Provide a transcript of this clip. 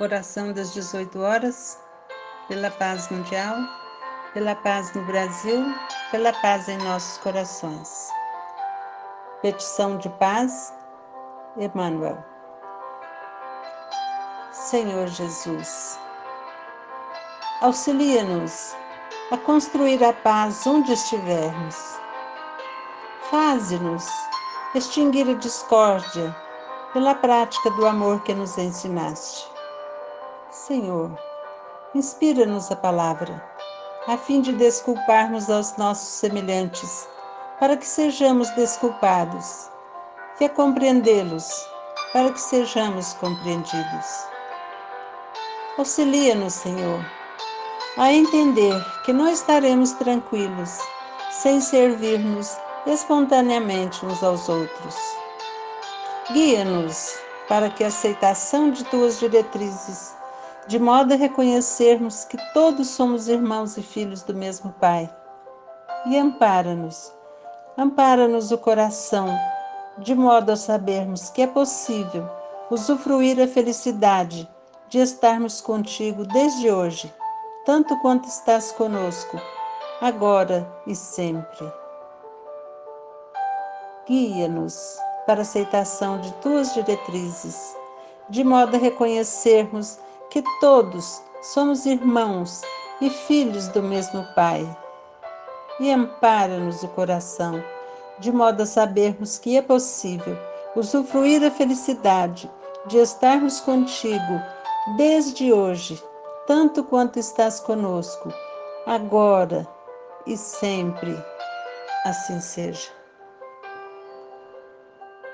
Oração das 18 horas, pela paz mundial, pela paz no Brasil, pela paz em nossos corações. Petição de paz, Emmanuel. Senhor Jesus, auxilia-nos a construir a paz onde estivermos. Faze-nos extinguir a discórdia pela prática do amor que nos ensinaste. Senhor, inspira-nos a palavra, a fim de desculparmos aos nossos semelhantes, para que sejamos desculpados, e a compreendê-los, para que sejamos compreendidos. Auxilia-nos, Senhor, a entender que não estaremos tranquilos sem servir-nos espontaneamente uns aos outros. Guia-nos para que a aceitação de tuas diretrizes, de modo a reconhecermos que todos somos irmãos e filhos do mesmo Pai. E ampara-nos, ampara-nos o coração, de modo a sabermos que é possível usufruir a felicidade de estarmos contigo desde hoje tanto quanto estás conosco, agora e sempre. Guia-nos para a aceitação de tuas diretrizes, de modo a reconhecermos que todos somos irmãos e filhos do mesmo Pai. E ampara-nos o coração, de modo a sabermos que é possível usufruir a felicidade de estarmos contigo desde hoje tanto quanto estás conosco, agora e sempre. Assim seja.